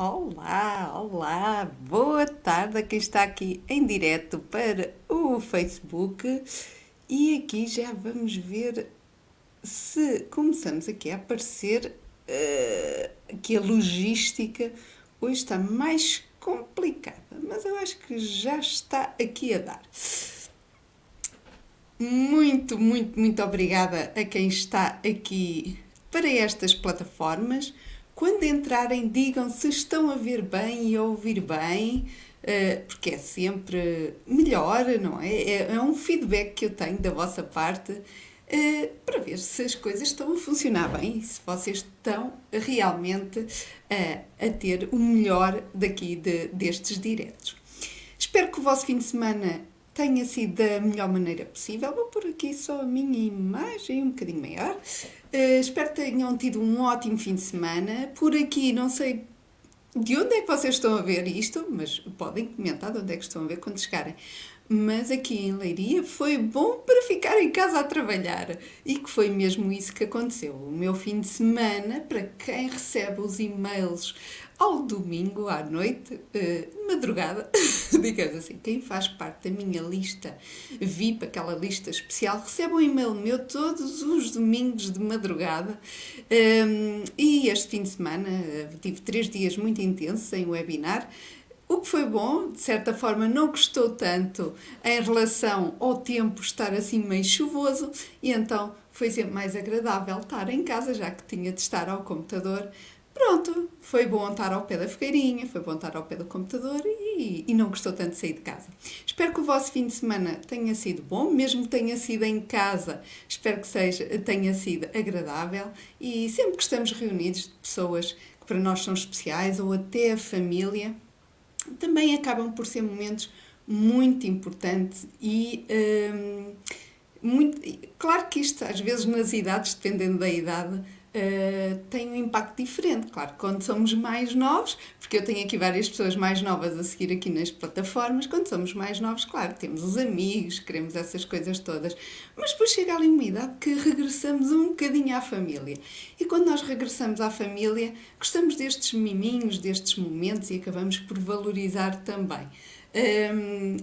Olá, olá, boa tarde a quem está aqui em direto para o Facebook e aqui já vamos ver se começamos aqui a aparecer uh, que a logística hoje está mais complicada, mas eu acho que já está aqui a dar. Muito, muito, muito obrigada a quem está aqui para estas plataformas. Quando entrarem, digam se estão a ver bem e a ouvir bem, eh, porque é sempre melhor, não é? é? É um feedback que eu tenho da vossa parte eh, para ver se as coisas estão a funcionar bem e se vocês estão realmente a ter o melhor daqui de, destes diretos. Espero que o vosso fim de semana tenha sido da melhor maneira possível. Vou pôr aqui só a minha imagem um bocadinho maior. Uh, espero que tenham tido um ótimo fim de semana. Por aqui, não sei de onde é que vocês estão a ver isto, mas podem comentar de onde é que estão a ver quando chegarem. Mas aqui em Leiria foi bom para ficar em casa a trabalhar e que foi mesmo isso que aconteceu. O meu fim de semana, para quem recebe os e-mails ao domingo à noite, uh, madrugada, digamos assim, quem faz parte da minha lista VIP, aquela lista especial, recebe um e-mail meu todos os domingos de madrugada. Ehm, e este fim de semana uh, tive três dias muito intensos em webinar. O que foi bom, de certa forma, não gostou tanto em relação ao tempo estar assim meio chuvoso, e então foi sempre mais agradável estar em casa, já que tinha de estar ao computador Pronto, foi bom estar ao pé da fogueirinha, foi bom estar ao pé do computador e, e não gostou tanto de sair de casa. Espero que o vosso fim de semana tenha sido bom, mesmo que tenha sido em casa, espero que seja, tenha sido agradável e sempre que estamos reunidos de pessoas que para nós são especiais ou até a família, também acabam por ser momentos muito importantes e hum, muito, claro que isto às vezes nas idades, dependendo da idade, uh, tem um impacto diferente. Claro, quando somos mais novos, porque eu tenho aqui várias pessoas mais novas a seguir aqui nas plataformas, quando somos mais novos, claro, temos os amigos, queremos essas coisas todas, mas depois chega ali uma idade que regressamos um bocadinho à família. E quando nós regressamos à família, gostamos destes miminhos, destes momentos e acabamos por valorizar também.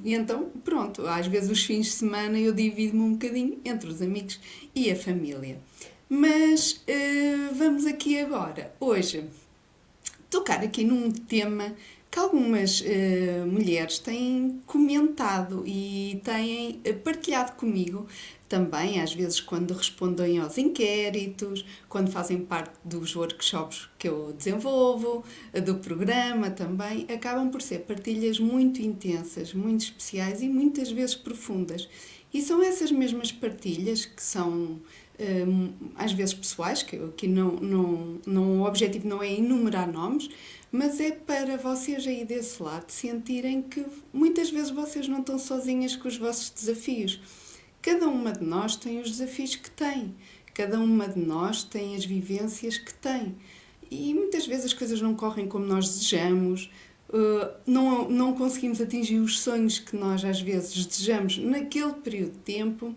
E então, pronto, às vezes os fins de semana eu divido-me um bocadinho entre os amigos e a família. Mas uh, vamos aqui agora, hoje, tocar aqui num tema que algumas uh, mulheres têm comentado e têm eh, partilhado comigo também, às vezes, quando respondem aos inquéritos, quando fazem parte dos workshops que eu desenvolvo, do programa também, acabam por ser partilhas muito intensas, muito especiais e muitas vezes profundas. E são essas mesmas partilhas que são às vezes pessoais, que aqui não, não, não, o objetivo não é enumerar nomes, mas é para vocês aí desse lado sentirem que muitas vezes vocês não estão sozinhas com os vossos desafios. Cada uma de nós tem os desafios que tem, cada uma de nós tem as vivências que tem. E muitas vezes as coisas não correm como nós desejamos, uh, não, não conseguimos atingir os sonhos que nós às vezes desejamos naquele período de tempo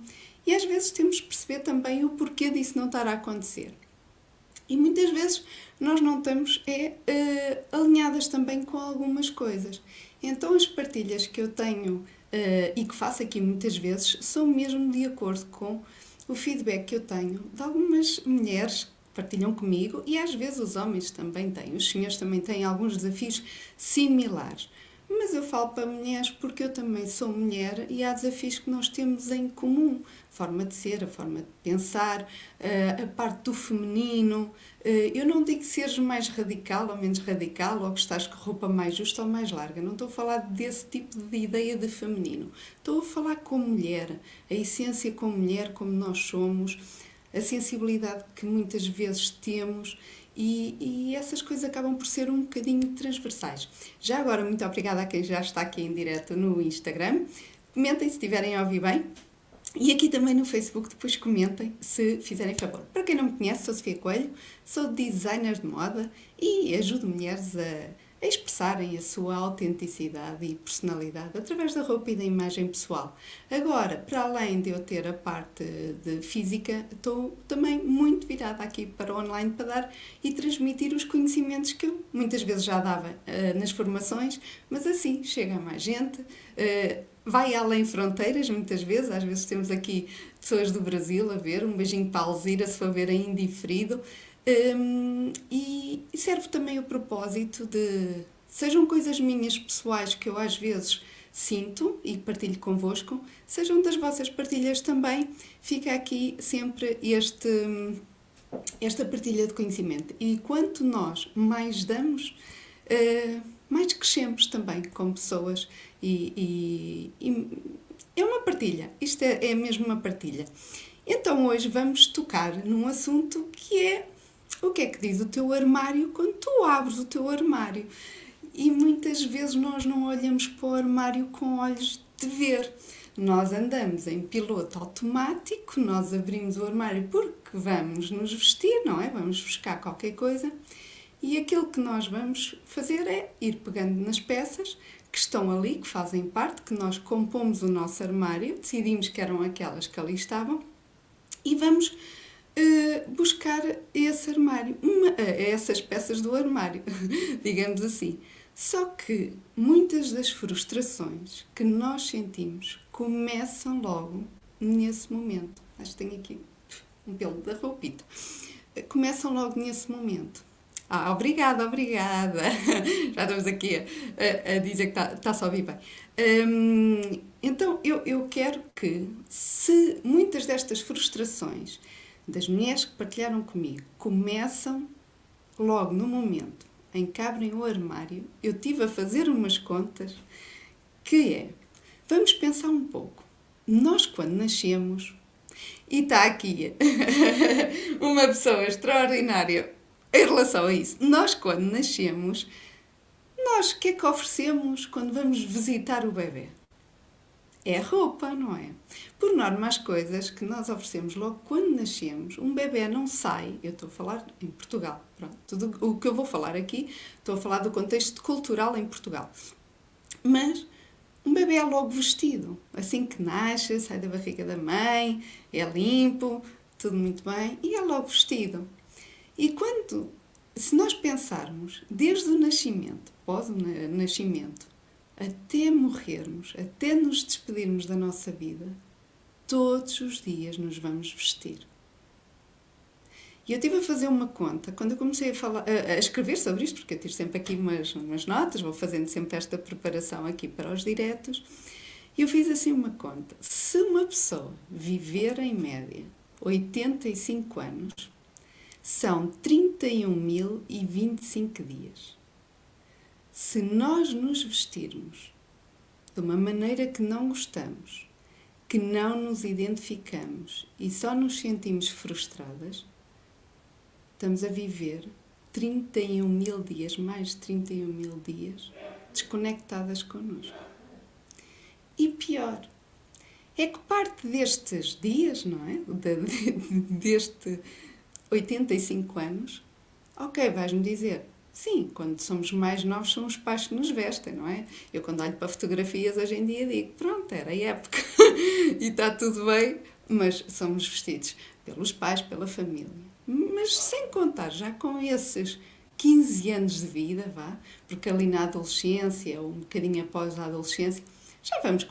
e às vezes temos de perceber também o porquê disso não estar a acontecer. E muitas vezes nós não estamos é, uh, alinhadas também com algumas coisas. Então as partilhas que eu tenho uh, e que faço aqui muitas vezes são mesmo de acordo com o feedback que eu tenho de algumas mulheres que partilham comigo e às vezes os homens também têm. Os senhores também têm alguns desafios similares. Mas eu falo para mulheres porque eu também sou mulher e há desafios que nós temos em comum. A forma de ser, a forma de pensar, eh, a parte do feminino. Eh, eu não digo que sejas mais radical ou menos radical ou que estás com roupa mais justa ou mais larga. Não estou a falar desse tipo de ideia de feminino. Estou a falar como mulher, a essência como mulher, como nós somos, a sensibilidade que muitas vezes temos e, e, essas coisas acabam por ser um bocadinho transversais. Já agora, muito obrigada a quem já está aqui em direto no Instagram. Comentem se estiverem a ouvir bem. E aqui também no Facebook, depois comentem se fizerem favor. Para quem não me conhece, sou Sofia Coelho, sou designer de moda e ajudo mulheres a, a expressarem a sua autenticidade e personalidade através da roupa e da imagem pessoal. Agora, para além de eu ter a parte de física, estou também muito virada aqui para o online para dar e transmitir os conhecimentos que eu muitas vezes já dava uh, nas formações, mas assim chega a mais gente. Uh, vai além fronteiras, muitas vezes. Às vezes temos aqui pessoas do Brasil a ver, um beijinho para a Alzira, se for ver ainda indiferido. Um, e serve também o propósito de sejam coisas minhas pessoais que eu às vezes sinto e partilho convosco, sejam das vossas partilhas também, fica aqui sempre este, esta partilha de conhecimento. E quanto nós mais damos, uh, mais crescemos também como pessoas e, e, e é uma partilha, isto é, é mesmo uma partilha. Então hoje vamos tocar num assunto que é o que é que diz o teu armário quando tu abres o teu armário. E muitas vezes nós não olhamos para o armário com olhos de ver. Nós andamos em piloto automático, nós abrimos o armário porque vamos nos vestir, não é? Vamos buscar qualquer coisa e aquilo que nós vamos fazer é ir pegando nas peças que estão ali, que fazem parte, que nós compomos o nosso armário, decidimos que eram aquelas que ali estavam e vamos uh, buscar esse armário, uma, uh, essas peças do armário, digamos assim. Só que muitas das frustrações que nós sentimos começam logo nesse momento. Acho que tenho aqui um pelo da roupita. Começam logo nesse momento. Ah, obrigada, obrigada. Já estamos aqui a, a dizer que está, está só bem. Hum, então, eu, eu quero que, se muitas destas frustrações das mulheres que partilharam comigo começam logo no momento em que abrem o armário, eu tive a fazer umas contas que é, vamos pensar um pouco. Nós, quando nascemos, e está aqui uma pessoa extraordinária em relação a isso, nós quando nascemos, nós o que é que oferecemos quando vamos visitar o bebê? É roupa, não é? Por norma, as coisas que nós oferecemos logo quando nascemos, um bebê não sai, eu estou a falar em Portugal, pronto, tudo o que eu vou falar aqui, estou a falar do contexto cultural em Portugal. Mas um bebê é logo vestido, assim que nasce, sai da barriga da mãe, é limpo, tudo muito bem, e é logo vestido. E quando, se nós pensarmos, desde o nascimento, pós o nascimento, até morrermos, até nos despedirmos da nossa vida, todos os dias nos vamos vestir. E eu estive a fazer uma conta, quando eu comecei a, falar, a, escrever sobre isto, porque eu tiro sempre aqui umas, umas notas, vou fazendo sempre esta preparação aqui para os diretos, e eu fiz assim uma conta. Se uma pessoa viver em média 85 anos, são 31.025 dias. Se nós nos vestirmos de uma maneira que não gostamos, que não nos identificamos e só nos sentimos frustradas, estamos a viver 31 mil dias, mais de 31 mil dias, desconectadas connosco. E pior, é que parte destes dias, não é? De, de, deste 85 anos, ok, vais-me dizer, sim, quando somos mais novos são os pais que nos vestem, não é? Eu quando olho para fotografias hoje em dia digo, pronto, era a época e está tudo bem, mas somos vestidos pelos pais, pela família. Mas sem contar já com esses 15 anos de vida, vá, porque ali na adolescência, ou um bocadinho após a adolescência, já vamos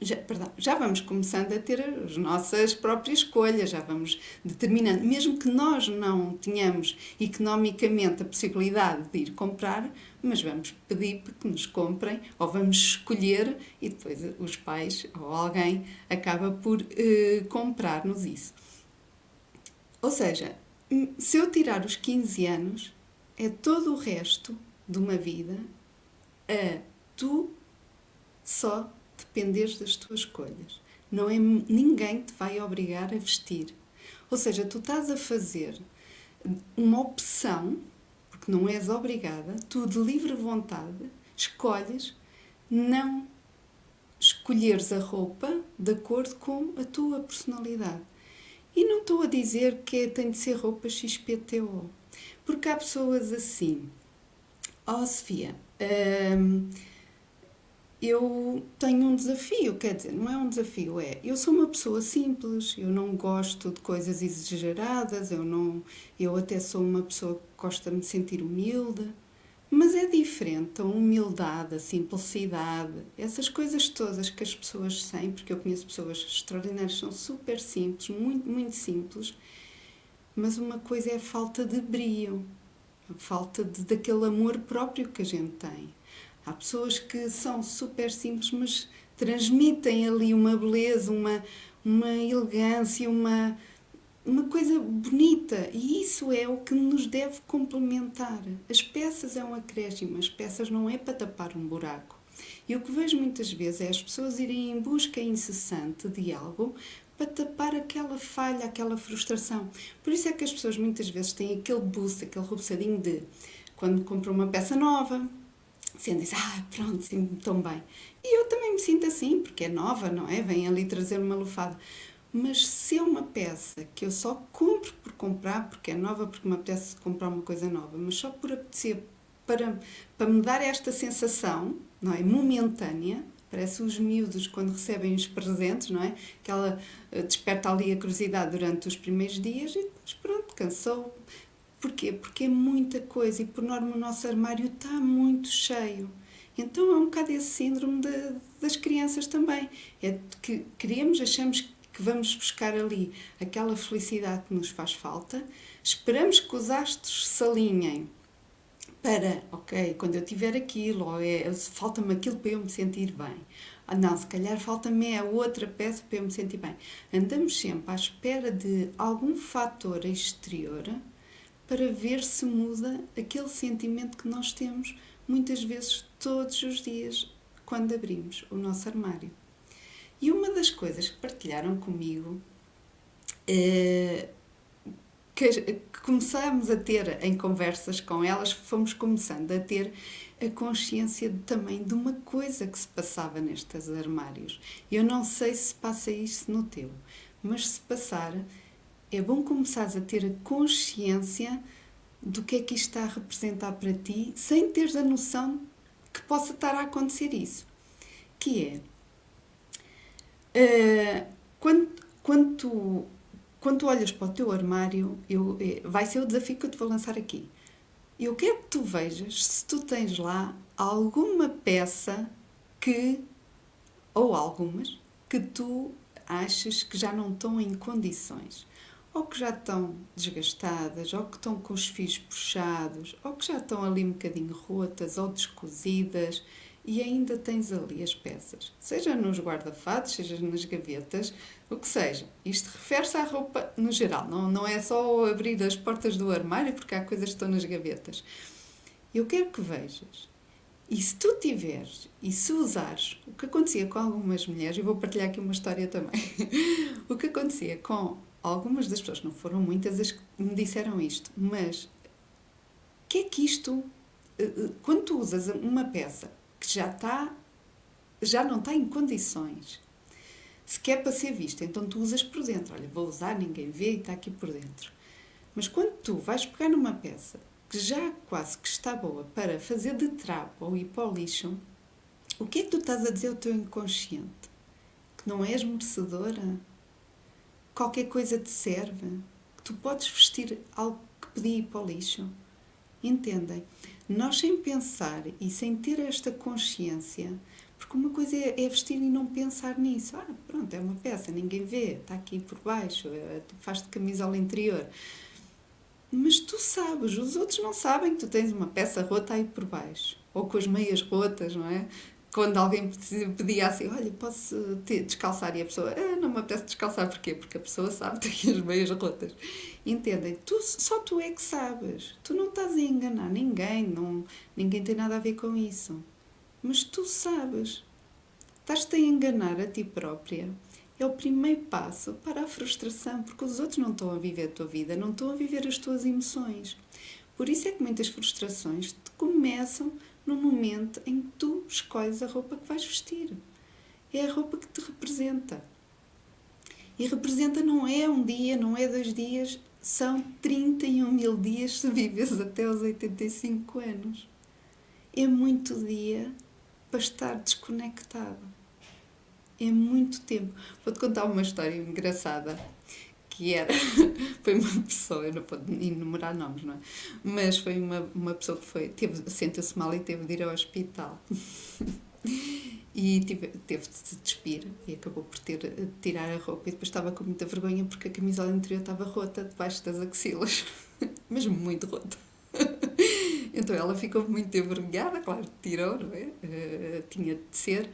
já, perdão, já vamos começando a ter as nossas próprias escolhas, já vamos determinando, mesmo que nós não tenhamos economicamente a possibilidade de ir comprar, mas vamos pedir que nos comprem ou vamos escolher e depois os pais ou alguém acaba por uh, comprar-nos isso. Ou seja, se eu tirar os 15 anos, é todo o resto de uma vida a tu só dependeres das tuas escolhas. Não é ninguém te vai obrigar a vestir. Ou seja, tu estás a fazer uma opção, porque não és obrigada, tu de livre vontade escolhes não escolheres a roupa de acordo com a tua personalidade. E não estou a dizer que tem de ser roupa XPTO, porque há pessoas assim. Oh, Sofia, hum, eu tenho um desafio, quer dizer, não é um desafio, é. Eu sou uma pessoa simples, eu não gosto de coisas exageradas, eu não. Eu até sou uma pessoa que gosta de me sentir humilde, mas é diferente a humildade, a simplicidade, essas coisas todas que as pessoas têm, porque eu conheço pessoas extraordinárias, são super simples, muito, muito simples, mas uma coisa é a falta de brio, a falta de, daquele amor próprio que a gente tem Há pessoas que são super simples, mas transmitem ali uma beleza, uma, uma elegância, uma, uma coisa bonita. E isso é o que nos deve complementar. As peças é um acréscimo, as peças não é para tapar um buraco. E o que vejo muitas vezes é as pessoas irem em busca incessante de algo para tapar aquela falha, aquela frustração. Por isso é que as pessoas muitas vezes têm aquele boost, aquele rubuçadinho de quando compram uma peça nova, sentem-se, ah, pronto, sinto-me tão bem. E eu também me sinto assim, porque é nova, não é? Vem ali trazer uma lufada. Mas se é uma peça que eu só compro por comprar, porque é nova, porque me apetece comprar uma coisa nova, mas só por apetecer, para, para me dar esta sensação, não é? Momentânea, parece os miúdos quando recebem os presentes, não é? Que ela eh, desperta ali a curiosidade durante os primeiros dias e depois, pronto, cansou, Porquê? Porque é muita coisa e, por norma, o nosso armário está muito cheio. Então é um bocado esse síndrome de, das crianças também. É que queremos, achamos que vamos buscar ali aquela felicidade que nos faz falta, esperamos que os astros se alinhem para, ok, quando eu tiver aquilo, ou é, falta-me aquilo para eu me sentir bem. Ah, não, se calhar falta-me a outra peça para eu me sentir bem. Andamos sempre à espera de algum fator exterior para ver se muda aquele sentimento que nós temos muitas vezes todos os dias quando abrimos o nosso armário. E uma das coisas que partilharam comigo é, que, que começámos a ter em conversas com elas, fomos começando a ter a consciência também de uma coisa que se passava nestes armários. Eu não sei se passa isso no teu, mas se passar, é bom começares a ter a consciência do que é que isto está a representar para ti, sem teres a noção que possa estar a acontecer isso. Que é, uh, quando, quando, tu, quando tu olhas para o teu armário, eu, eh, vai ser o desafio que eu te vou lançar aqui. Eu quero que tu vejas se tu tens lá alguma peça que, ou algumas, que tu achas que já não estão em condições ou que já estão desgastadas, ou que estão com os fios puxados, ou que já estão ali um bocadinho rotas ou descozidas e ainda tens ali as peças, seja nos guarda-fatos, seja nas gavetas, o que seja. Isto refere-se à roupa no geral, não, não é só abrir as portas do armário porque há coisas que estão nas gavetas. Eu quero que vejas. E se tu tiveres e se usares o que acontecia com algumas mulheres, e vou partilhar aqui uma história também, o que acontecia com algumas das pessoas, não foram muitas as que me disseram isto, mas o que é que isto, eh, eh, quando tu usas uma peça que já está, já não está em condições, se quer para ser vista, então tu usas por dentro. Olha, vou usar, ninguém vê e está aqui por dentro. Mas quando tu vais pegar numa peça que já quase que está boa para fazer de trapo ou ir para o lixo, o que é que tu estás a dizer ao teu inconsciente? Que não és merecedora? Qualquer coisa te serve, que tu podes vestir algo que ir para o lixo. Entendem? Nós, sem pensar e sem ter esta consciência, porque uma coisa é, é vestir e não pensar nisso. Ah, pronto, é uma peça, ninguém vê, está aqui por baixo, é, faz de camisola interior. Mas tu sabes, os outros não sabem que tu tens uma peça rota aí por baixo. Ou com as meias rotas, não é? Quando alguém pedia assim, olha, posso te descalçar? E a pessoa, ah, não me apetece descalçar. Porquê? Porque a pessoa sabe que tem as meias rotas. Entendem? Tu, só tu é que sabes. Tu não estás a enganar ninguém. Não, ninguém tem nada a ver com isso. Mas tu sabes. Estás-te a enganar a ti própria. É o primeiro passo para a frustração, porque os outros não estão a viver a tua vida, não estão a viver as tuas emoções. Por isso é que muitas frustrações te começam no momento em que tu escolhes a roupa que vais vestir. É a roupa que te representa. E representa não é um dia, não é dois dias, são 31 mil dias se vives até aos 85 anos. é muito dia para estar desconectado. É muito tempo. Vou-te contar uma história engraçada que era foi uma pessoa, eu não vou enumerar nomes, não é? Mas foi uma, uma pessoa que foi, teve, sentiu-se mal e teve de ir ao hospital. e tive, teve de se despir e acabou por ter de tirar a roupa e depois estava com muita vergonha porque a camisola interior estava rota debaixo das axilas, mas muito rota. então ela ficou muito envergonhada, claro, tirou, não é? Uh, tinha de ser.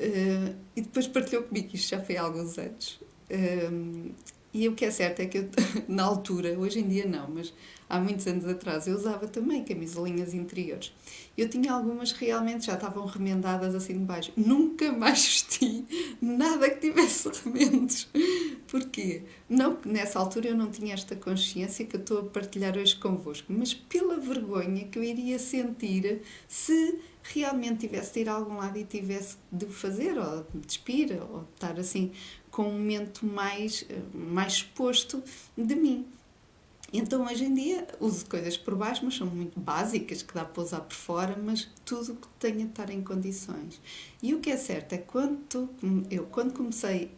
Uh, e depois partilhou comigo, isto já foi há alguns anos. Uh, e o que é certo é que eu, na altura, hoje em dia não, mas há muitos anos atrás eu usava também camisolinhas interiores. Eu tinha algumas realmente já estavam remendadas assim de baixo. Nunca mais vesti nada que tivesse remendos. Porquê? Não nessa altura eu não tinha esta consciência que eu estou a partilhar hoje convosco, mas pela vergonha que eu iria sentir se realmente tivesse de ir a algum lado e tivesse de fazer, ou de despir, ou de estar assim com um momento mais, mais exposto de mim. Então hoje em dia uso coisas por baixo, mas são muito básicas, que dá para usar por fora, mas tudo que tenha de estar em condições. E o que é certo é quando, eu, quando comecei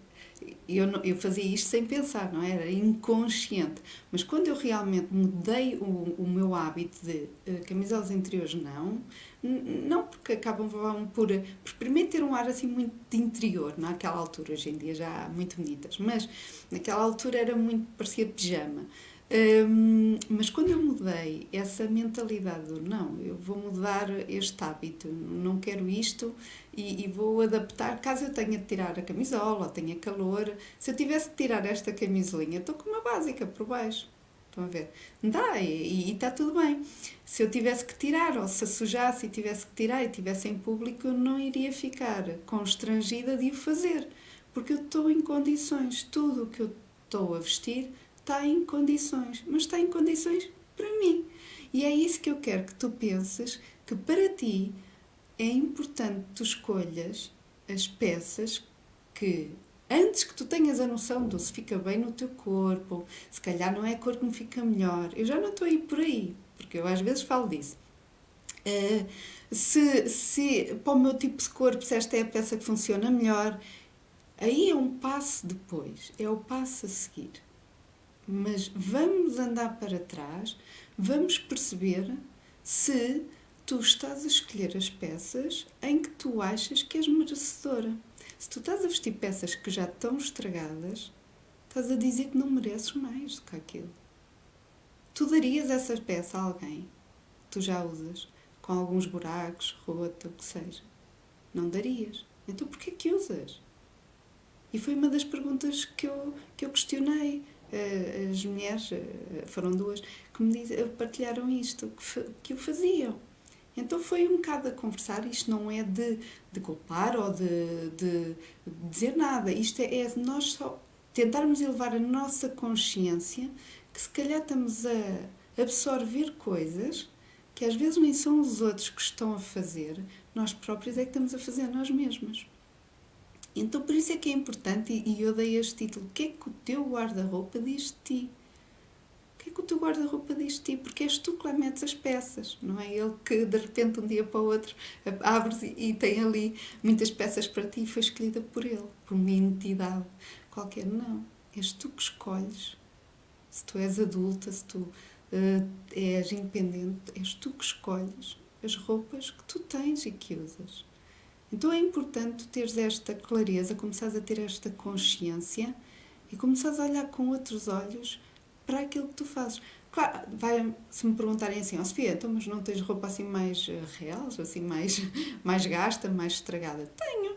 eu, não, eu fazia isto sem pensar, não é? era inconsciente. Mas quando eu realmente mudei o, o meu hábito de uh, camisolas interiores, não, não porque acabam por, por primeiro ter um ar assim muito de interior, naquela altura, hoje em dia já muito bonitas, mas naquela altura era muito, parecia pijama. Um, mas quando eu mudei essa mentalidade do não, eu vou mudar este hábito, não quero isto e, e, vou adaptar, caso eu tenha de tirar a camisola tenha calor, se eu tivesse de tirar esta camisolinha, estou com uma básica por baixo. Estão a ver? Dá e, está tudo bem. Se eu tivesse que tirar, ou se sujasse e tivesse que tirar e tivesse em público, eu não iria ficar constrangida de o fazer, porque eu estou em condições, tudo o que eu estou a vestir está em condições, mas está em condições para mim. E é isso que eu quero que tu penses que para ti é importante tu escolhas as peças que antes que tu tenhas a noção do se fica bem no teu corpo, se calhar não é a cor que me fica melhor. Eu já não estou aí por aí, porque eu às vezes falo disso. Uh, se, se para o meu tipo de corpo, se esta é a peça que funciona melhor, aí é um passo depois, é o passo a seguir mas vamos andar para trás, vamos perceber se tu estás a escolher as peças em que tu achas que és merecedora. Se tu estás a vestir peças que já estão estragadas, estás a dizer que não mereces mais do que aquilo. Tu darias essa peça a alguém que tu já usas, com alguns buracos, rota, o que seja. Não darias. Então porquê que usas? E foi uma das perguntas que eu, que eu questionei. Eh, as mulheres, eh, foram duas, que me diz, partilharam isto, que, que o faziam. Então foi um bocado a conversar, isto não é de, de culpar ou de, de, dizer nada, isto é, é nós só tentarmos elevar a nossa consciência que se calhar estamos a absorver coisas que às vezes nem são os outros que estão a fazer, nós próprios é que estamos a fazer nós mesmas. Então, por isso é que é importante, e eu dei este título: o que é que o teu guarda-roupa diz de ti? Que é que o teu guarda-roupa diz de ti? Porque és tu que lá metes as peças, não é ele que de repente, um dia para o outro, abres e tem ali muitas peças para ti e foi escolhida por ele, por uma entidade qualquer. Não. És tu que escolhes. Se tu és adulta, se tu uh, és independente, és tu que escolhes as roupas que tu tens e que usas. Então é importante teres esta clareza, começares a ter esta consciência e começares a olhar com outros olhos para aquilo que tu fazes. Claro, vai, se me perguntarem assim, ó oh, Sofia, então, mas não tens roupa assim mais eh, real, assim mais, mais gasta, mais estragada? Tenho.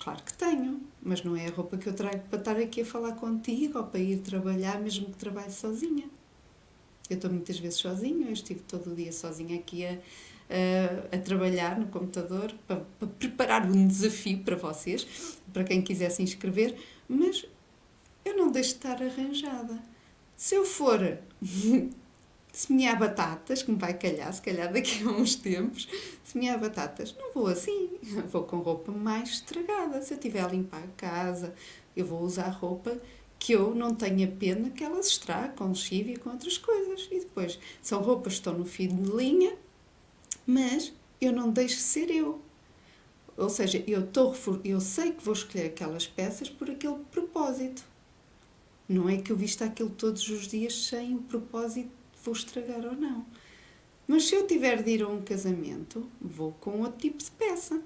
Claro que tenho, mas não é a roupa que eu trago para estar aqui a falar contigo ou para ir trabalhar, mesmo que trabalhe sozinha. Eu estou muitas vezes sozinha, eu estive todo o dia sozinha aqui a, a, a trabalhar no computador para, para, preparar um desafio para vocês, para quem quiser se inscrever, mas eu não deixo de estar arranjada. Se eu for semear batatas, que me vai calhar, se calhar daqui a uns tempos, semear batatas, não vou assim, vou com roupa mais estragada. Se eu estiver a limpar a casa, eu vou usar roupa que eu não tenha pena que elas estrague com lexívia e com outras coisas. E depois, são roupas que estão no fim de linha, Mas eu não deixo de ser eu. Ou seja, eu, tô, eu sei que vou escolher aquelas peças por aquele propósito. Não é que eu vista aquilo todos os dias sem o propósito de vou estragar ou não. Mas se eu tiver de ir a um casamento, vou com outro tipo de peça.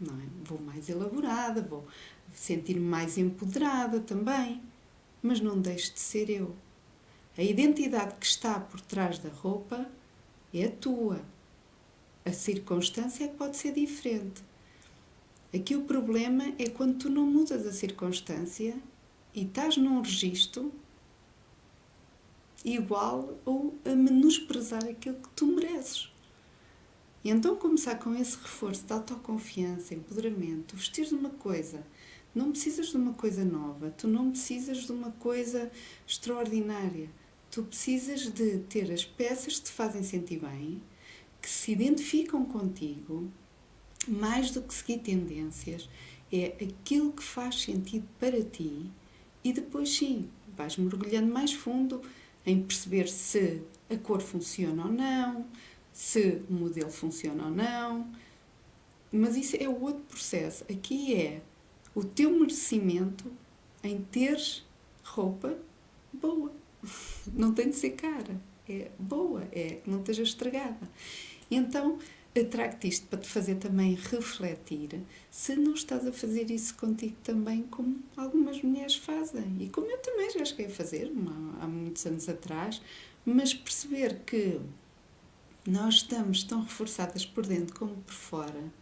Não é? Vou mais elaborada, vou sentir-me mais empoderada também. Mas não deixe de ser eu. A identidade que está por trás da roupa é a tua. A circunstância é pode ser diferente. Aqui o problema é quando tu não mudas a circunstância e estás num registro igual ou a menosprezar aquilo que tu mereces. E então começar com esse reforço de autoconfiança, empoderamento, vestir de uma coisa. Não precisas de uma coisa nova, tu não precisas de uma coisa extraordinária. Tu precisas de ter as peças que te fazem sentir bem, que se identificam contigo, mais do que seguir tendências, é aquilo que faz sentido para ti e depois sim, vais mergulhando mais fundo em perceber se a cor funciona ou não, se o modelo funciona ou não. Mas isso é o outro processo. Aqui é o teu merecimento em teres roupa boa. Não tem de ser cara. É boa, é que não esteja estragada. Então, trago-te isto para te fazer também refletir se não estás a fazer isso contigo também, como algumas mulheres fazem e como eu também já cheguei a fazer há muitos anos atrás, mas perceber que nós estamos tão reforçadas por dentro como por fora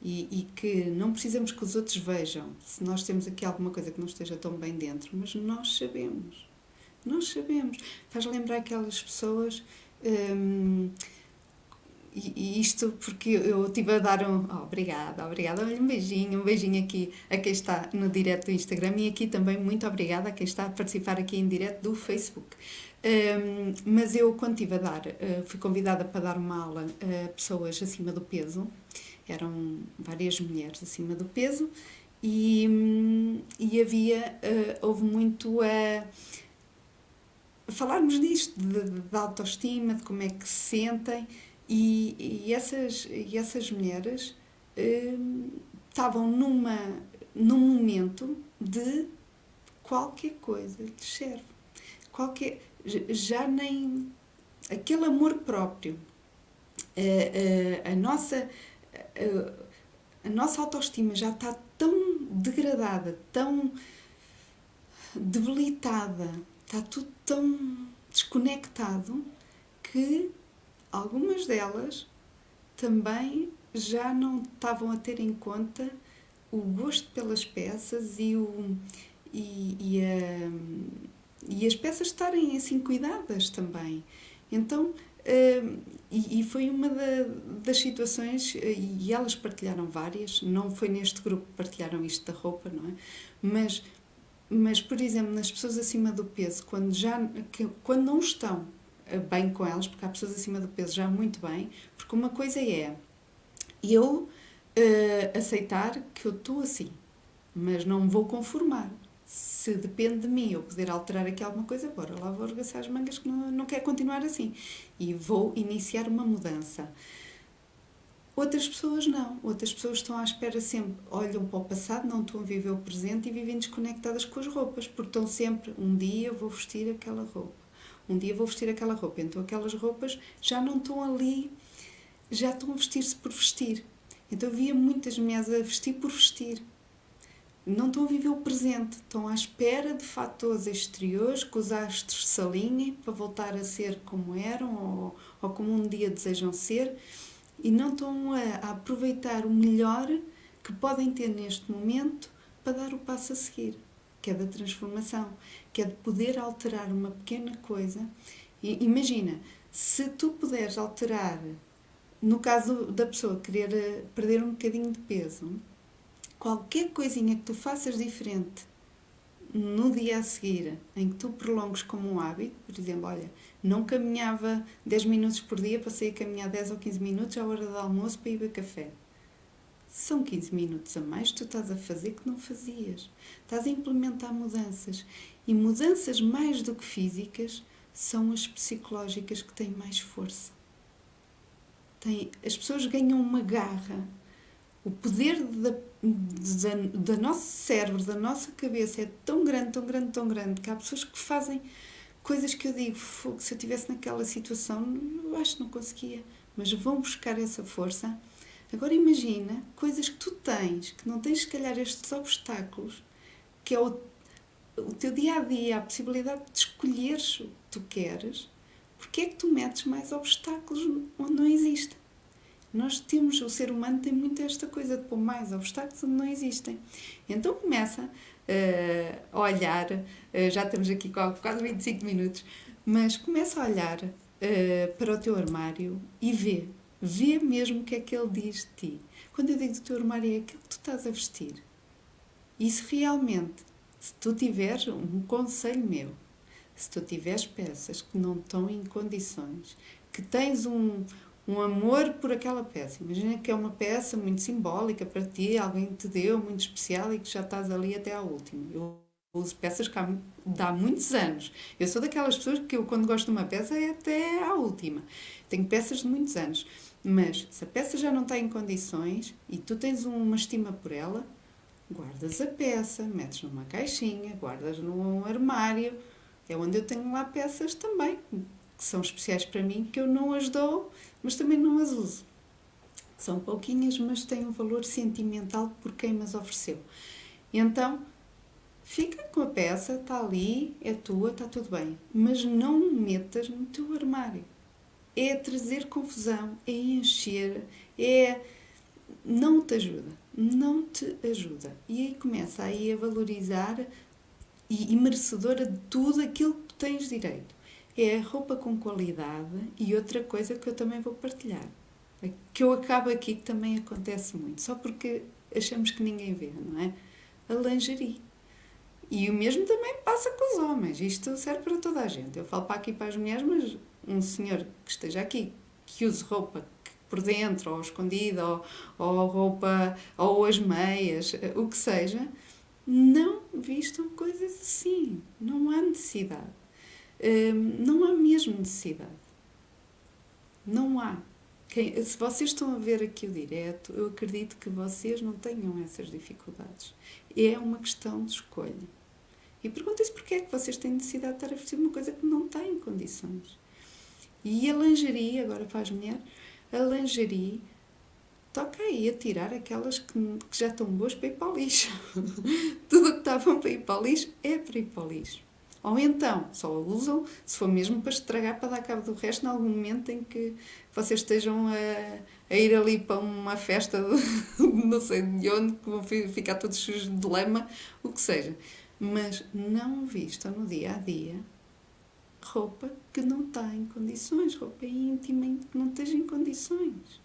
e, e, que não precisamos que os outros vejam se nós temos aqui alguma coisa que não esteja tão bem dentro, mas nós sabemos. Nós sabemos. Faz lembrar aquelas pessoas. Hum, e, isto porque eu estive a dar um. Oh, obrigada, obrigada. Olha, um beijinho, um beijinho aqui a quem está no direto do Instagram e aqui também muito obrigada a quem está a participar aqui em direto do Facebook. Um, mas eu, quando estive a dar, uh, fui convidada para dar uma aula a pessoas acima do peso, eram várias mulheres acima do peso, e, e havia, uh, houve muito a. falarmos disto, de autoestima, de como é que se sentem, e, e, essas, e essas mulheres hum, estavam numa, num momento de qualquer coisa lhes serve. Qualquer, já nem aquele amor próprio, a, a, a nossa, a, a, nossa autoestima já está tão degradada, tão debilitada, está tudo tão desconectado que algumas delas também já não estavam a ter em conta o gosto pelas peças e, o, e, e, a, e as peças estarem assim cuidadas também. Então, Uh, e, e, foi uma da, das situações, e elas partilharam várias, não foi neste grupo que partilharam isto da roupa, não é? Mas, mas por exemplo, nas pessoas acima do peso, quando, já, que, quando não estão bem com elas, porque há pessoas acima do peso já muito bem, porque uma coisa é eu uh, aceitar que eu estou assim, mas não me vou conformar. Se depende de mim eu poder alterar aqui alguma coisa, bora lá vou arregaçar as mangas que não, não quero continuar assim. E vou iniciar uma mudança. Outras pessoas não. Outras pessoas estão à espera sempre, olham para o passado, não estão a viver o presente e vivem desconectadas com as roupas, porque estão sempre, um dia eu vou vestir aquela roupa um dia vou vestir aquela roupa, então aquelas roupas já não estão ali, já estão a vestir-se por vestir. Então havia muitas mulheres a vestir por vestir. Não estão a viver o presente, estão à espera de fatores exteriores que os astros se alinhem para voltar a ser como eram ou, ou como um dia desejam ser e não estão a, a aproveitar o melhor que podem ter neste momento para dar o passo a seguir que é da transformação, que é de poder alterar uma pequena coisa. E, imagina, se tu puderes alterar, no caso da pessoa querer eh, perder um bocadinho de peso, qualquer coisinha que tu faças diferente no dia a seguir, em que tu prolongues como um hábito, por exemplo, olha, não caminhava 10 minutos por dia, passei a caminhar 10 ou 15 minutos à hora do almoço para ir beber café são 15 minutos a mais que tu estás a fazer que não fazias. Estás a implementar mudanças. E mudanças mais do que físicas são as psicológicas que têm mais força. tem, as pessoas ganham uma garra. O poder da, da, da nosso cérebro, da nossa cabeça é tão grande, tão grande, tão grande que há pessoas que fazem coisas que eu digo, se eu estivesse naquela situação, eu acho que não conseguia. Mas vão buscar essa força. Agora imagina coisas que tu tens, que não tens se calhar estes obstáculos, que é o, o teu dia a dia, a possibilidade de escolheres o que tu queres, porque é que tu metes mais obstáculos onde não existem? Nós temos, o ser humano tem muito esta coisa de pôr mais obstáculos onde não existem. Então começa uh, a olhar, uh, já estamos aqui com quase 25 minutos, mas começa a olhar uh, para o teu armário e vê, vê mesmo o que é que ele diz de ti. Quando eu digo do teu armário, é aquilo que tu estás a vestir. E se realmente, se tu tiveres um conselho meu, se tu tiveres peças que não estão em condições, que tens um, um amor por aquela peça. Imagina que é uma peça muito simbólica para ti, alguém te deu, muito especial e que já estás ali até à última. Eu uso peças que há, há muitos anos. Eu sou daquelas pessoas que eu, quando gosto de uma peça, é até à última. Tenho peças de muitos anos. Mas se a peça já não está em condições e tu tens uma estima por ela, guardas a peça, metes numa caixinha, guardas num armário. É onde eu tenho lá peças também, que são especiais para mim, que eu não as dou mas também não as uso. São pouquinhas, mas têm um valor sentimental por quem me as ofereceu. Então, fica com a peça, está ali, é tua, está tudo bem. Mas não metas no teu armário. É trazer confusão, é encher, é. não te ajuda. Não te ajuda. E aí começa aí a valorizar e, e merecedora de tudo aquilo que tens direito é roupa com qualidade e outra coisa que eu também vou partilhar. Que eu acabo aqui, que também acontece muito, só porque achamos que ninguém vê, não é? A lingerie. E o mesmo também passa com os homens. Isto serve para toda a gente. Eu falo para aqui para as mulheres, mas um senhor que esteja aqui, que use roupa por dentro, ou escondida, ou, ou roupa, ou as meias, o que seja, não vistam coisas assim. Não há necessidade. Hum, não há mesmo necessidade. Não há. Quem, se vocês estão a ver aqui o direto, eu acredito que vocês não tenham essas dificuldades. É uma questão de escolha. E perguntem-se porquê é que vocês têm necessidade de estar a vestir uma coisa que não têm condições. E a lingerie, agora para as mulheres, a lingerie toca aí a tirar aquelas que, que já estão boas para ir para o lixo. Tudo o que estavam para ir para o lixo é para ir para o lixo. Ou então, só a usam se for mesmo para estragar, para dar cabo do resto, em algum momento em que vocês estejam a, a ir ali para uma festa, de, não sei de onde, que vão ficar todos sujos de lama, o que seja. Mas não vistam no dia a dia roupa que não está em condições, roupa íntima que não esteja em condições.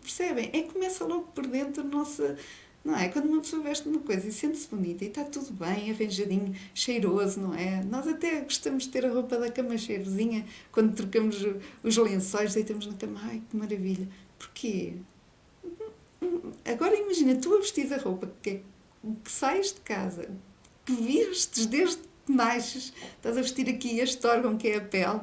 Percebem? É que começa logo por dentro a nossa não é? Quando uma pessoa veste uma coisa e sente-se bonita e está tudo bem, arranjadinho, cheiroso, não é? Nós até gostamos de ter a roupa da cama cheirosinha quando trocamos os lençóis, deitamos na cama. Ai, que maravilha! Porquê? Agora imagina, tu a vestir a roupa que, que sais de casa, que vestes desde nasces, estás a vestir aqui este órgão que é a pele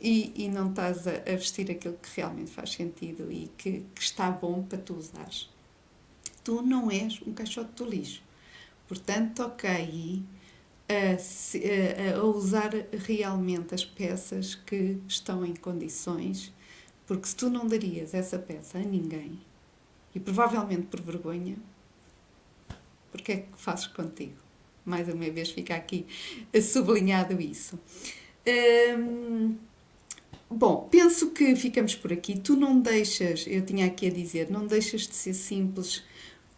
e, e não estás a, a vestir aquilo que realmente faz sentido e que, que está bom para tu usares tu não és um caixote do lixo. Portanto, toca aí a, a, usar realmente as peças que estão em condições, porque se tu não darias essa peça a ninguém, e provavelmente por vergonha, porque é que fazes contigo? Mais uma vez fica aqui sublinhado isso. Hum, bom, penso que ficamos por aqui. Tu não deixas, eu tinha aqui a dizer, não deixas de ser simples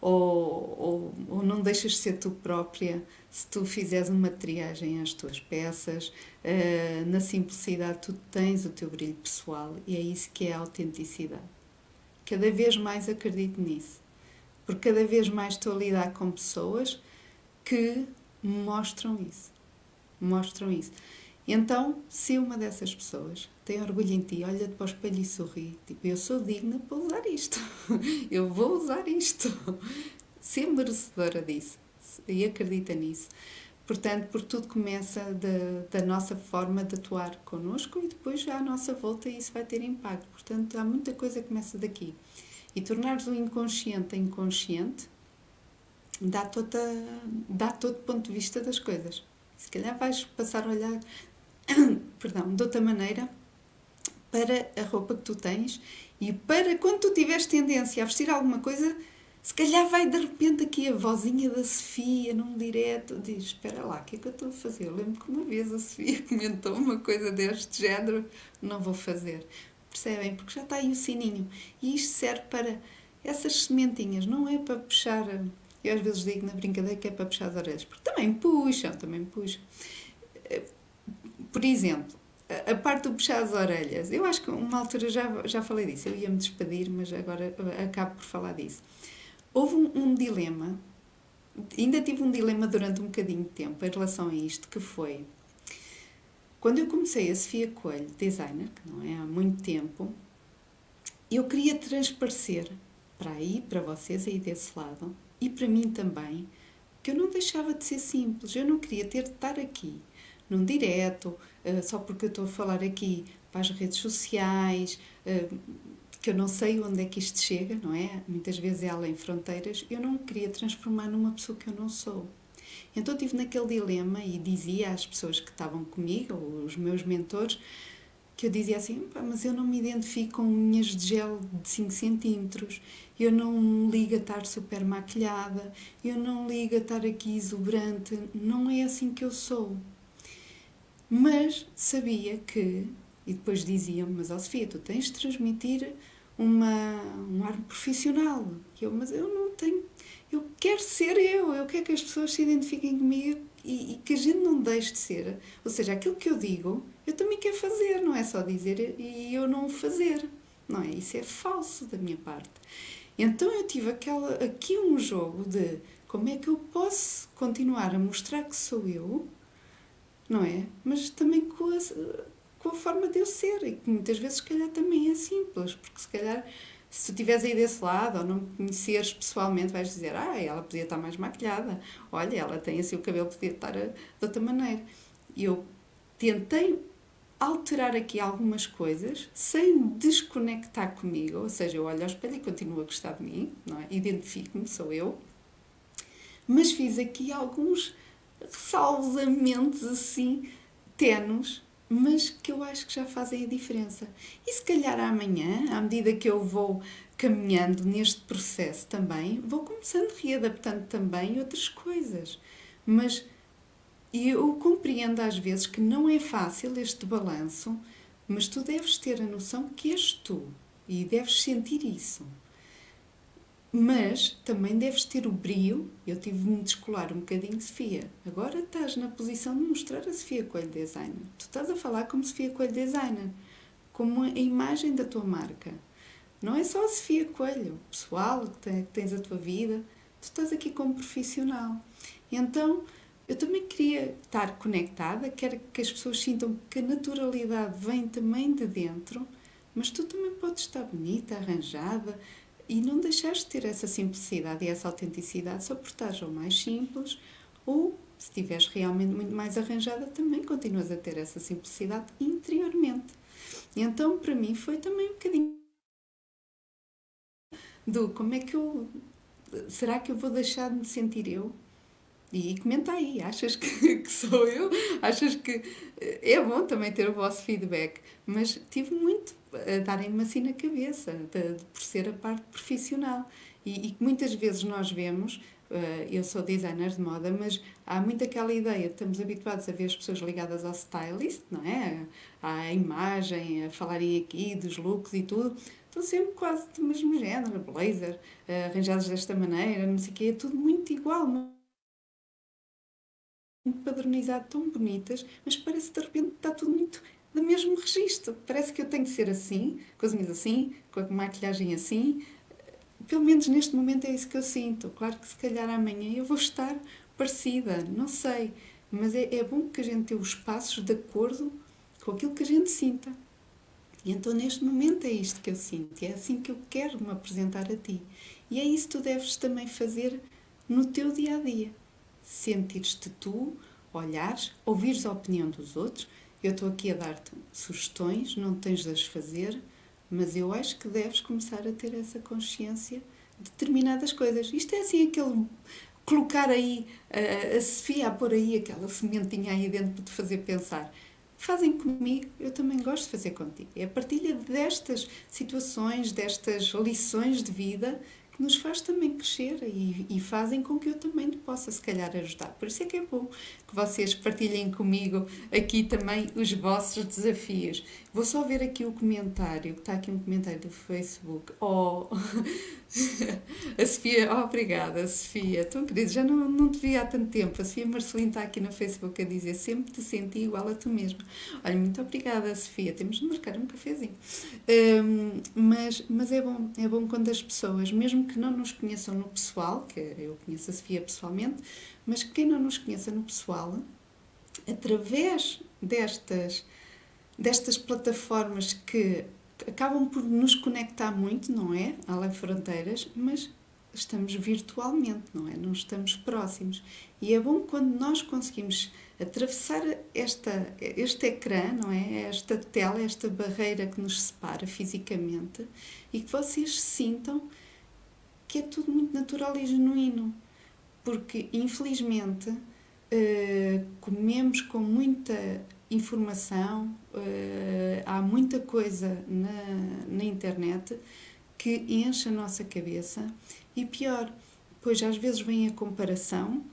ou, ou, ou, não deixas de ser tu própria se tu fizeres uma triagem às tuas peças. Uh, na simplicidade, tu tens o teu brilho pessoal e é isso que é a autenticidade. Cada vez mais acredito nisso, porque cada vez mais estou a lidar com pessoas que mostram isso. Mostram isso. Então, se uma dessas pessoas tem orgulho em ti, olha-te para o espelho e sorri, tipo, eu sou digna para usar isto, eu vou usar isto, ser merecedora disso e acredita nisso, Portanto, por tudo começa de, da nossa forma de atuar connosco e depois já à nossa volta isso vai ter impacto. Portanto, há muita coisa que começa daqui. E tornares o inconsciente inconsciente dá, toda, dá todo ponto de vista das coisas. Se calhar vais passar a olhar, perdão, de outra maneira para a roupa que tu tens e para quando tu tiveres tendência a vestir alguma coisa, se calhar vai de repente aqui a vozinha da Sofia num direto, diz: Espera lá, o que é que eu estou a fazer? Eu lembro que uma vez a Sofia comentou uma coisa deste género, não vou fazer. Percebem? Porque já está aí o sininho. E isto serve para essas sementinhas, não é para puxar. Eu às vezes digo na brincadeira que é para puxar as orelhas, porque também puxam, também puxam. Por exemplo, a parte do puxar as orelhas, eu acho que uma altura já, já falei disso, eu ia me despedir, mas agora acabo por falar disso. Houve um, um dilema, ainda tive um dilema durante um bocadinho de tempo em relação a isto, que foi quando eu comecei a Sofia Coelho, designer, que não é há muito tempo, eu queria transparecer para aí, para vocês aí desse lado, e para mim também, que eu não deixava de ser simples, eu não queria ter de estar aqui num direto, uh, só porque eu estou a falar aqui para as redes sociais, uh, que eu não sei onde é que isto chega, não é? Muitas vezes é além fronteiras, eu não queria transformar numa pessoa que eu não sou. Então estive naquele dilema e dizia às pessoas que estavam comigo, os meus mentores, que eu dizia assim, mas eu não me identifico com unhas de gel de 5 centímetros, eu não ligo a estar super maquilhada, eu não ligo a estar aqui exuberante, não é assim que eu sou. Mas sabia que, e depois diziam-me, mas ó Sofia, tu tens de transmitir uma, um ar profissional. Eu, mas eu não tenho, eu quero ser eu, eu quero que as pessoas se identifiquem comigo e, e, que a gente não deixe de ser. Ou seja, aquilo que eu digo, eu também quero fazer, não é só dizer e eu não fazer. Não é? Isso é falso da minha parte. Então eu tive aquela, aqui um jogo de como é que eu posso continuar a mostrar que sou eu não é? Mas também com a, com a forma de eu ser, e que muitas vezes, se calhar, também é simples, porque se calhar, se tu estiveres aí desse lado ou não me conheceres pessoalmente, vais dizer: Ah, ela podia estar mais maquilhada, olha, ela tem assim o cabelo, podia estar de outra maneira. E eu tentei alterar aqui algumas coisas sem desconectar comigo, ou seja, eu olho ao espelho e continuo a gostar de mim, não é? Identifico-me, sou eu, mas fiz aqui alguns ressalvamentos assim tenos, mas que eu acho que já fazem a diferença. E se calhar amanhã, à medida que eu vou caminhando neste processo também, vou começando readaptando também outras coisas. Mas eu compreendo às vezes que não é fácil este balanço, mas tu deves ter a noção que és tu e deves sentir isso. Mas também deves ter o brio. Eu tive de me descolar um bocadinho, Sofia. Agora estás na posição de mostrar a Sofia Coelho Designer. Tu estás a falar como Sofia Coelho Designer, como a imagem da tua marca. Não é só a Sofia Coelho, pessoal, que tens a tua vida. Tu estás aqui como profissional. Então, eu também queria estar conectada, quero que as pessoas sintam que a naturalidade vem também de dentro, mas tu também podes estar bonita, arranjada, e não deixares de ter essa simplicidade e essa autenticidade só por estás ou mais simples ou se estiveres realmente muito mais arranjada também continuas a ter essa simplicidade interiormente. Então para mim foi também um bocadinho do como é que eu será que eu vou deixar de me sentir eu e comenta aí, achas que, que, sou eu? Achas que é bom também ter o vosso feedback, mas tive muito darem-me assim na cabeça, de, de, por ser a parte profissional. E, e muitas vezes nós vemos, uh, eu sou designer de moda, mas há muito aquela ideia, estamos habituados a ver as pessoas ligadas ao stylist, não é? À imagem, a falarem aqui dos looks e tudo, estão sempre quase do mesmo género, blazer, uh, arranjados desta maneira, não sei o quê, é tudo muito igual, padronizado, tão bonitas, mas parece que de repente está tudo muito do mesmo registro. Parece que eu tenho que ser assim, com as unhas assim, com a maquilhagem assim. Pelo menos neste momento é isso que eu sinto. Claro que se calhar amanhã eu vou estar parecida, não sei. Mas é, é bom que a gente tenha os passos de acordo com aquilo que a gente sinta. E então neste momento é isto que eu sinto, é assim que eu quero me apresentar a ti. E é isso que tu deves também fazer no teu dia a dia sentir-te tu olhares, ouvires a opinião dos outros. Eu estou aqui a dar-te sugestões, não tens de as fazer, mas eu acho que deves começar a ter essa consciência de determinadas coisas. Isto é assim aquele colocar aí a, a Sofia a pôr aí aquela sementinha aí dentro para te fazer pensar. Fazem comigo, eu também gosto de fazer contigo. É a partilha destas situações, destas lições de vida nos faz também crescer e, e, fazem com que eu também possa, se calhar, ajudar. Por isso é que é bom que vocês partilhem comigo aqui também os vossos desafios. Vou só ver aqui o comentário, está aqui um comentário do Facebook. Oh, a Sofia, oh, obrigada, Sofia. Tão querida, já não, não te vi há tanto tempo. A Sofia Marcelino está aqui no Facebook a dizer sempre te senti igual a tu mesma. Olha, muito obrigada, Sofia. Temos de marcar um cafezinho. Um, mas, mas é bom, é bom quando as pessoas, mesmo que não nos conheçam no pessoal, que eu conheço a Sofia pessoalmente, mas quem não nos conheça no pessoal, através destas, destas plataformas que acabam por nos conectar muito, não é? Além fronteiras, mas estamos virtualmente, não é? Não estamos próximos. E é bom quando nós conseguimos atravessar esta, este ecrã, não é? Esta tela, esta barreira que nos separa fisicamente e que vocês sintam que é tudo muito natural e genuíno, porque infelizmente uh, comemos com muita informação, uh, há muita coisa na, na internet que enche a nossa cabeça e pior, pois às vezes vem a comparação,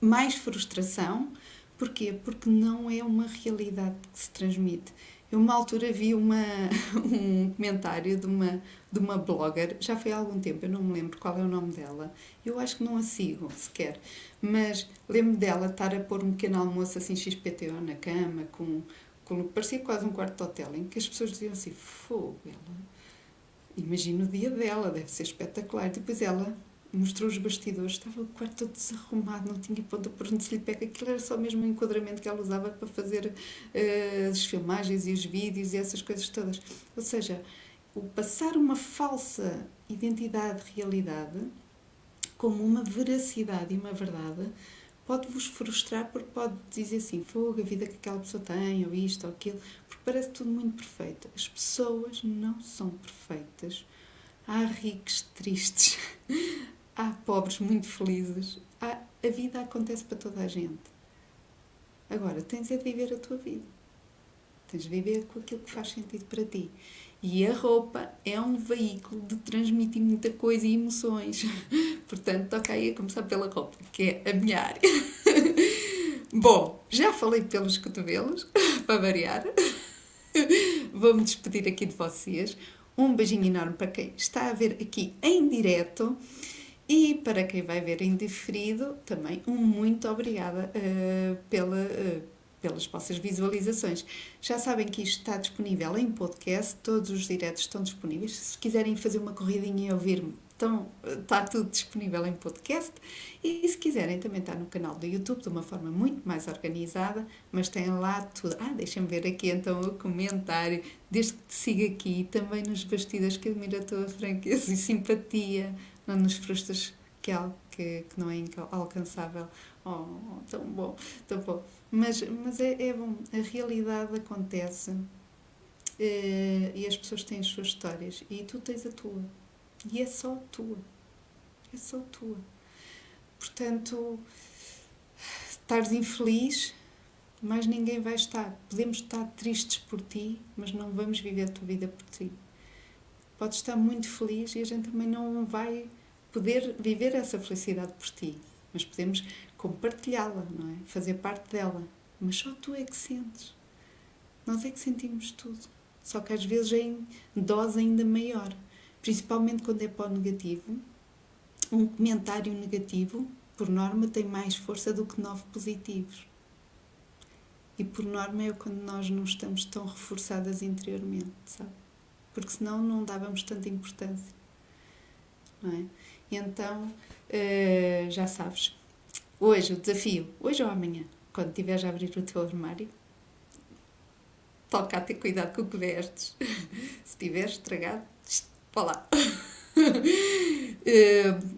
mais frustração, porquê? Porque não é uma realidade que se transmite. Eu, uma altura, vi uma, um comentário de uma, de uma blogger, já foi há algum tempo, eu não me lembro qual é o nome dela, eu acho que não a sigo sequer, mas lembro dela estar a pôr um pequeno almoço assim XPTO na cama, com, com parecia quase um quarto de hotel, em que as pessoas diziam assim: fogo, ela. Imagina o dia dela, deve ser espetacular. Depois ela mostrou os bastidores, estava o quarto todo desarrumado, não tinha ponta por onde se lhe pega, aquilo era só mesmo o enquadramento que ela usava para fazer uh, as filmagens e os vídeos e essas coisas todas. Ou seja, o passar uma falsa identidade de realidade como uma veracidade e uma verdade pode-vos frustrar porque pode dizer assim, fogo, a vida que aquela pessoa tem, ou isto, ou aquilo, porque parece tudo muito perfeito. As pessoas não são perfeitas. Há ricos tristes, há pobres muito felizes, há, a vida acontece para toda a gente. Agora, tens é de viver a tua vida. Tens de viver com aquilo que faz sentido para ti. E a roupa é um veículo de transmitir muita coisa e emoções. Portanto, toca aí a começar pela roupa, que é a minha área. Bom, já falei pelos cotovelos, para variar. Vou-me despedir aqui de vocês. Um beijinho enorme para quem está a ver aqui em direto e para quem vai ver em diferido, também um muito obrigada uh, pela, uh, pelas vossas visualizações. Já sabem que isto está disponível em podcast, todos os diretos estão disponíveis. Se quiserem fazer uma corridinha e ouvir-me, está tudo disponível em podcast e se quiserem também está no canal do YouTube de uma forma muito mais organizada, mas tem lá tudo. Ah, deixem-me ver aqui então o comentário, desde que te siga aqui, também nos bastidores que admiro a tua franqueza e simpatia, não nos frustras que é algo que, que não é alcançável. Oh, tão bom, tão bom. Mas, mas é, é bom, a realidade acontece eh, e as pessoas têm as suas histórias e tu tens a tua. E é só tua. É só tua. Portanto, estares infeliz, mais ninguém vai estar. Podemos estar tristes por ti, mas não vamos viver a tua vida por ti. Podes estar muito feliz e a gente também não vai poder viver essa felicidade por ti, mas podemos compartilhá-la, não é? Fazer parte dela. Mas só tu é que sentes. Nós é que sentimos tudo. Só que às vezes é em dose ainda maior. Principalmente quando é para o negativo. Um comentário negativo, por norma, tem mais força do que nove positivos. E por norma é quando nós não estamos tão reforçadas interiormente, sabe? Porque senão não dávamos tanta importância. Não é? Então, uh, já sabes, hoje o desafio, hoje ou amanhã, quando tiveres a abrir o teu armário, toca a ter cuidado com o que vestes. Se tiveres estragado, para lá. uh,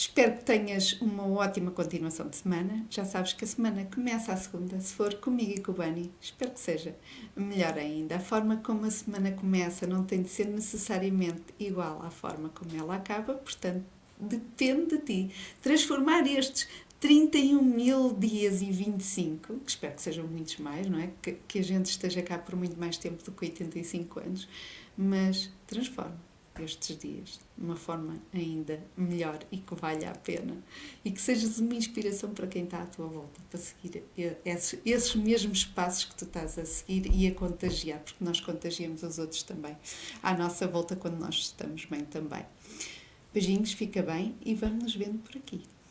espero que tenhas uma ótima continuação de semana. Já sabes que a semana começa a segunda, se for comigo e com o Bani. Espero que seja melhor ainda. A forma como a semana começa não tem de ser necessariamente igual à forma como ela acaba, portanto, depende de ti. Transformar estes 31 mil dias e 25, que espero que sejam muitos mais, não é? Que, que a gente esteja cá por muito mais tempo do que 85 anos, mas transforma estes dias de uma forma ainda melhor e que valha a pena e que sejas uma inspiração para quem está à tua volta para seguir esses, esses mesmos passos que tu estás a seguir e a contagiar, porque nós contagiamos os outros também à nossa volta quando nós estamos bem também. Beijinhos, fica bem e vamos nos vendo por aqui.